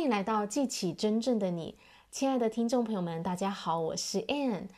欢迎来到记起真正的你，亲爱的听众朋友们，大家好，我是 Anne。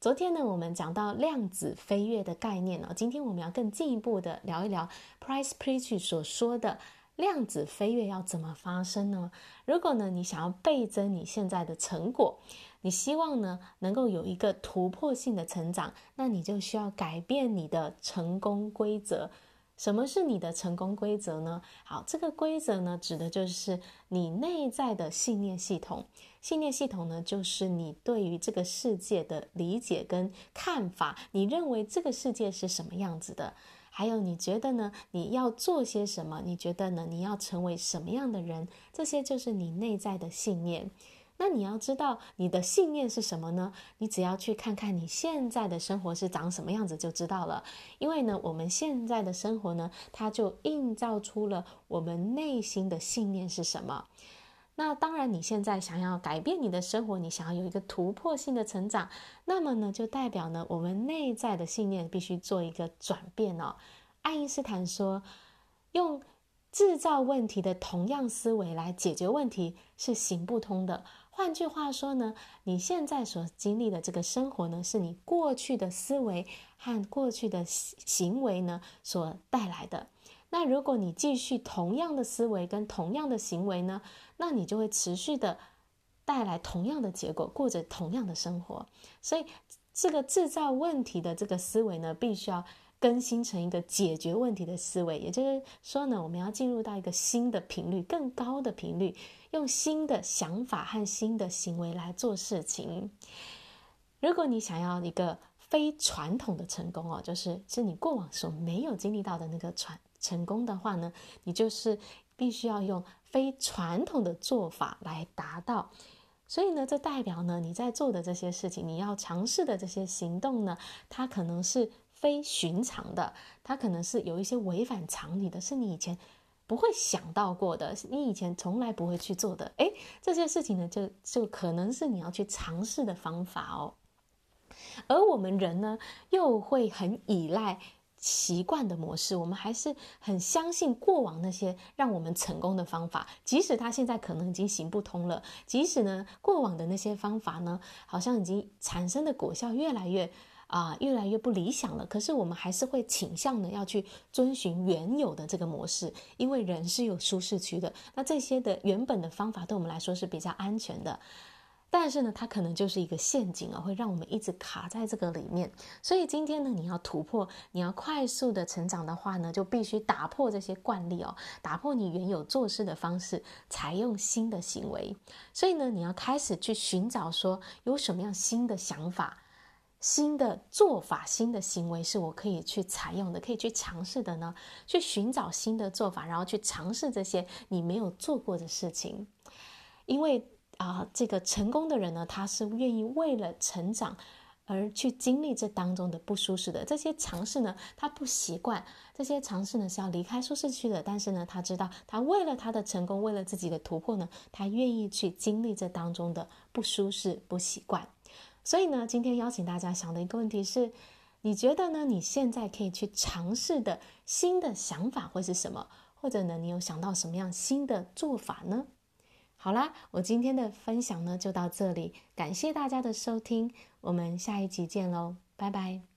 昨天呢，我们讲到量子飞跃的概念哦，今天我们要更进一步的聊一聊 Price Pritchett 所说的量子飞跃要怎么发生呢？如果呢，你想要倍增你现在的成果，你希望呢能够有一个突破性的成长，那你就需要改变你的成功规则。什么是你的成功规则呢？好，这个规则呢，指的就是你内在的信念系统。信念系统呢，就是你对于这个世界的理解跟看法。你认为这个世界是什么样子的？还有，你觉得呢？你要做些什么？你觉得呢？你要成为什么样的人？这些就是你内在的信念。那你要知道你的信念是什么呢？你只要去看看你现在的生活是长什么样子就知道了。因为呢，我们现在的生活呢，它就映照出了我们内心的信念是什么。那当然，你现在想要改变你的生活，你想要有一个突破性的成长，那么呢，就代表呢，我们内在的信念必须做一个转变哦。爱因斯坦说，用制造问题的同样思维来解决问题是行不通的。换句话说呢，你现在所经历的这个生活呢，是你过去的思维和过去的行行为呢所带来的。那如果你继续同样的思维跟同样的行为呢，那你就会持续的带来同样的结果，过着同样的生活。所以，这个制造问题的这个思维呢，必须要。更新成一个解决问题的思维，也就是说呢，我们要进入到一个新的频率，更高的频率，用新的想法和新的行为来做事情。如果你想要一个非传统的成功哦，就是是你过往所没有经历到的那个传成功的话呢，你就是必须要用非传统的做法来达到。所以呢，这代表呢，你在做的这些事情，你要尝试的这些行动呢，它可能是。非寻常的，它可能是有一些违反常理的，是你以前不会想到过的，你以前从来不会去做的。诶，这些事情呢，就就可能是你要去尝试的方法哦。而我们人呢，又会很依赖习惯的模式，我们还是很相信过往那些让我们成功的方法，即使它现在可能已经行不通了，即使呢，过往的那些方法呢，好像已经产生的果效越来越。啊，越来越不理想了。可是我们还是会倾向呢，要去遵循原有的这个模式，因为人是有舒适区的。那这些的原本的方法对我们来说是比较安全的，但是呢，它可能就是一个陷阱啊，会让我们一直卡在这个里面。所以今天呢，你要突破，你要快速的成长的话呢，就必须打破这些惯例哦，打破你原有做事的方式，采用新的行为。所以呢，你要开始去寻找说有什么样新的想法。新的做法、新的行为是我可以去采用的，可以去尝试的呢？去寻找新的做法，然后去尝试这些你没有做过的事情。因为啊、这个成功的人呢，他是愿意为了成长而去经历这当中的不舒适的这些尝试呢。他不习惯这些尝试呢，是要离开舒适区的。但是呢，他知道他为了他的成功，为了自己的突破呢，他愿意去经历这当中的不舒适、不习惯。所以呢，今天邀请大家想的一个问题是：你觉得呢？你现在可以去尝试的新的想法会是什么？或者呢，你有想到什么样新的做法呢？好啦，我今天的分享呢就到这里，感谢大家的收听，我们下一集见喽，拜拜。